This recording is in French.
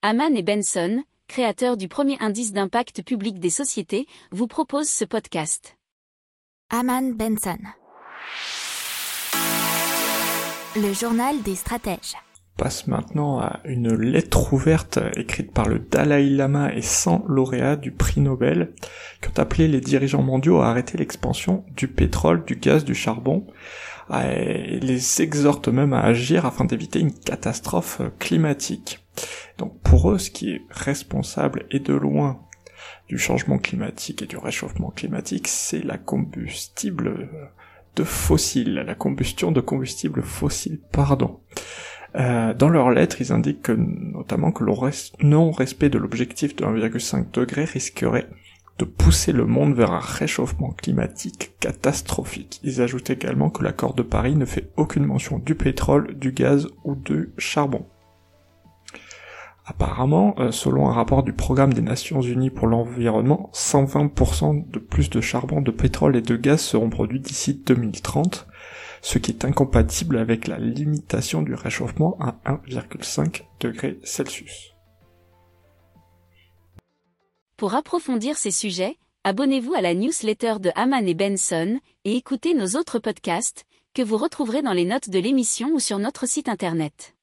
Haman et Benson, créateurs du premier indice d'impact public des sociétés, vous proposent ce podcast. Haman Benson. Le journal des stratèges. passe maintenant à une lettre ouverte écrite par le Dalai Lama et 100 lauréats du prix Nobel qui ont appelé les dirigeants mondiaux à arrêter l'expansion du pétrole, du gaz, du charbon et les exhortent même à agir afin d'éviter une catastrophe climatique. Pour eux, ce qui est responsable et de loin du changement climatique et du réchauffement climatique, c'est la combustible de fossiles, la combustion de combustibles fossiles, pardon. Euh, dans leur lettre, ils indiquent que, notamment que le non-respect de l'objectif de 1,5 degré risquerait de pousser le monde vers un réchauffement climatique catastrophique. Ils ajoutent également que l'accord de Paris ne fait aucune mention du pétrole, du gaz ou du charbon. Apparemment, euh, selon un rapport du programme des Nations Unies pour l'environnement, 120% de plus de charbon, de pétrole et de gaz seront produits d'ici 2030, ce qui est incompatible avec la limitation du réchauffement à 1,5 degré Celsius. Pour approfondir ces sujets, abonnez-vous à la newsletter de Haman et Benson et écoutez nos autres podcasts que vous retrouverez dans les notes de l'émission ou sur notre site internet.